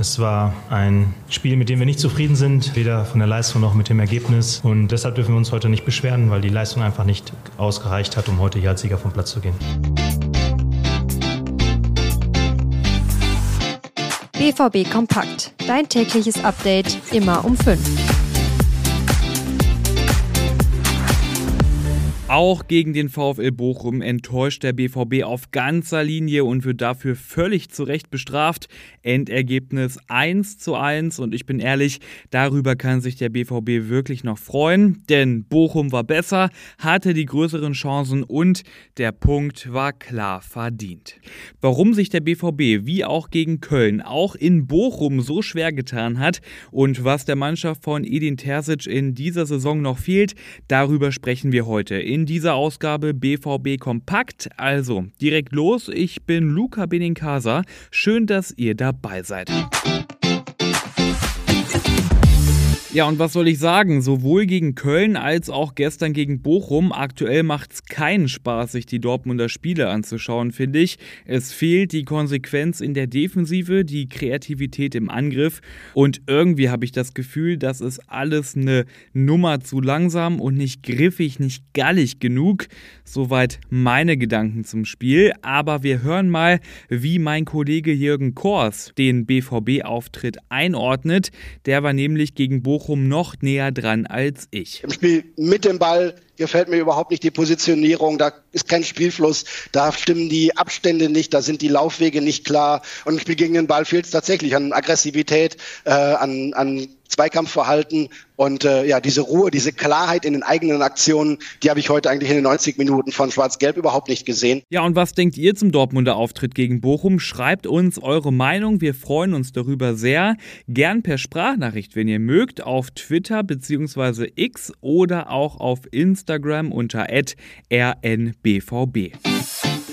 Es war ein Spiel, mit dem wir nicht zufrieden sind, weder von der Leistung noch mit dem Ergebnis. Und deshalb dürfen wir uns heute nicht beschweren, weil die Leistung einfach nicht ausgereicht hat, um heute hier als Sieger vom Platz zu gehen. BVB Kompakt. Dein tägliches Update immer um 5. Auch gegen den VfL Bochum enttäuscht der BVB auf ganzer Linie und wird dafür völlig zu Recht bestraft. Endergebnis 1 zu 1 und ich bin ehrlich, darüber kann sich der BVB wirklich noch freuen, denn Bochum war besser, hatte die größeren Chancen und der Punkt war klar verdient. Warum sich der BVB wie auch gegen Köln auch in Bochum so schwer getan hat und was der Mannschaft von Edin Terzic in dieser Saison noch fehlt, darüber sprechen wir heute in in dieser Ausgabe BVB Kompakt. Also direkt los, ich bin Luca Benincasa. Schön, dass ihr dabei seid. Ja, und was soll ich sagen? Sowohl gegen Köln als auch gestern gegen Bochum. Aktuell macht es keinen Spaß, sich die Dortmunder Spiele anzuschauen, finde ich. Es fehlt die Konsequenz in der Defensive, die Kreativität im Angriff. Und irgendwie habe ich das Gefühl, das ist alles eine Nummer zu langsam und nicht griffig, nicht gallig genug. Soweit meine Gedanken zum Spiel. Aber wir hören mal, wie mein Kollege Jürgen Kors den BVB-Auftritt einordnet. Der war nämlich gegen Bochum Bochum noch näher dran als ich. Im Spiel mit dem Ball gefällt mir überhaupt nicht die Positionierung, da ist kein Spielfluss, da stimmen die Abstände nicht, da sind die Laufwege nicht klar und im Spiel gegen den Ball fehlt es tatsächlich an Aggressivität, äh, an, an Zweikampfverhalten und äh, ja, diese Ruhe, diese Klarheit in den eigenen Aktionen, die habe ich heute eigentlich in den 90 Minuten von Schwarz-Gelb überhaupt nicht gesehen. Ja, und was denkt ihr zum Dortmunder Auftritt gegen Bochum? Schreibt uns eure Meinung, wir freuen uns darüber sehr. Gern per Sprachnachricht, wenn ihr mögt, auf Twitter bzw. X oder auch auf Instagram unter rnbvb.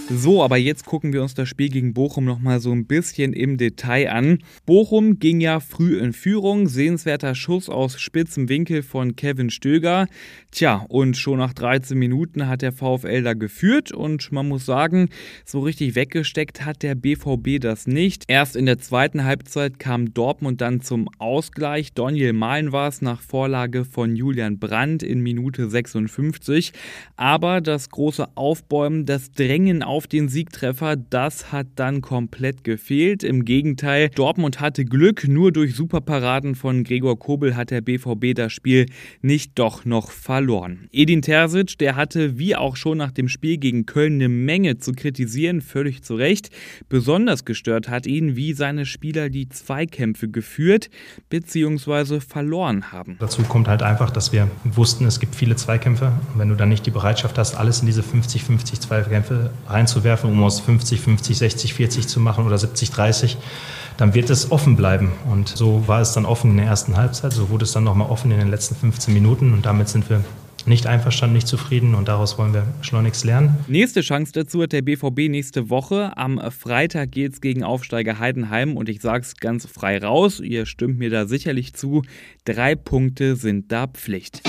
So, aber jetzt gucken wir uns das Spiel gegen Bochum nochmal so ein bisschen im Detail an. Bochum ging ja früh in Führung, sehenswerter Schuss aus spitzem Winkel von Kevin Stöger. Tja, und schon nach 13 Minuten hat der VfL da geführt und man muss sagen, so richtig weggesteckt hat der BVB das nicht. Erst in der zweiten Halbzeit kam Dortmund dann zum Ausgleich. Daniel Mahlen war es nach Vorlage von Julian Brandt in Minute 56. Aber das große Aufbäumen, das Drängen auf auf den Siegtreffer. Das hat dann komplett gefehlt. Im Gegenteil, Dortmund hatte Glück. Nur durch Superparaden von Gregor Kobel hat der BVB das Spiel nicht doch noch verloren. Edin Terzic, der hatte wie auch schon nach dem Spiel gegen Köln eine Menge zu kritisieren, völlig zu Recht. Besonders gestört hat ihn, wie seine Spieler die Zweikämpfe geführt bzw. verloren haben. Dazu kommt halt einfach, dass wir wussten, es gibt viele Zweikämpfe. Und wenn du dann nicht die Bereitschaft hast, alles in diese 50-50 Zweikämpfe rein reinzuwerfen, um aus 50, 50, 60, 40 zu machen oder 70, 30, dann wird es offen bleiben. Und so war es dann offen in der ersten Halbzeit, so wurde es dann nochmal offen in den letzten 15 Minuten und damit sind wir nicht einverstanden, nicht zufrieden und daraus wollen wir schleunigst lernen. Nächste Chance dazu hat der BVB nächste Woche. Am Freitag geht es gegen Aufsteiger Heidenheim und ich sage es ganz frei raus, ihr stimmt mir da sicherlich zu, drei Punkte sind da Pflicht.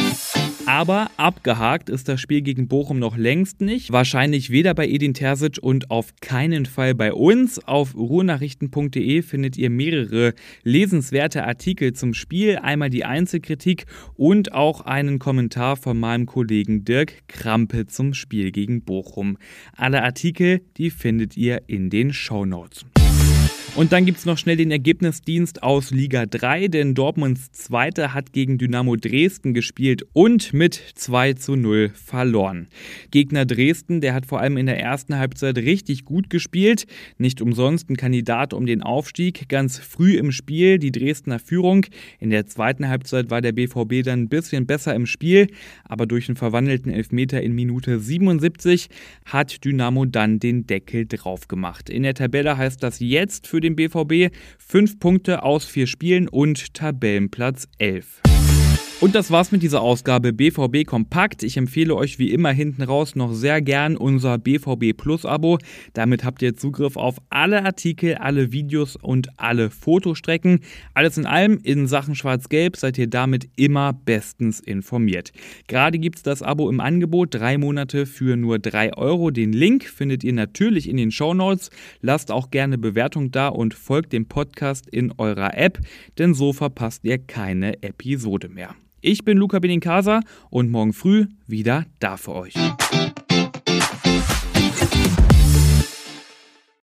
Aber abgehakt ist das Spiel gegen Bochum noch längst nicht. Wahrscheinlich weder bei Edin Terzic und auf keinen Fall bei uns. Auf ruhrnachrichten.de findet ihr mehrere lesenswerte Artikel zum Spiel. Einmal die Einzelkritik und auch einen Kommentar von meinem Kollegen Dirk Krampe zum Spiel gegen Bochum. Alle Artikel, die findet ihr in den Show Notes. Und dann gibt es noch schnell den Ergebnisdienst aus Liga 3, denn Dortmunds Zweiter hat gegen Dynamo Dresden gespielt und mit 2 zu 0 verloren. Gegner Dresden, der hat vor allem in der ersten Halbzeit richtig gut gespielt. Nicht umsonst ein Kandidat um den Aufstieg. Ganz früh im Spiel die Dresdner Führung. In der zweiten Halbzeit war der BVB dann ein bisschen besser im Spiel, aber durch einen verwandelten Elfmeter in Minute 77 hat Dynamo dann den Deckel drauf gemacht. In der Tabelle heißt das jetzt für den BVB fünf Punkte aus vier Spielen und Tabellenplatz 11. Und das war's mit dieser Ausgabe BVB Kompakt. Ich empfehle euch wie immer hinten raus noch sehr gern unser BVB Plus Abo. Damit habt ihr Zugriff auf alle Artikel, alle Videos und alle Fotostrecken. Alles in allem in Sachen Schwarz-Gelb seid ihr damit immer bestens informiert. Gerade gibt's das Abo im Angebot, drei Monate für nur drei Euro. Den Link findet ihr natürlich in den Show Notes. Lasst auch gerne Bewertung da und folgt dem Podcast in eurer App, denn so verpasst ihr keine Episode mehr. Ich bin Luca Benincasa und morgen früh wieder da für euch.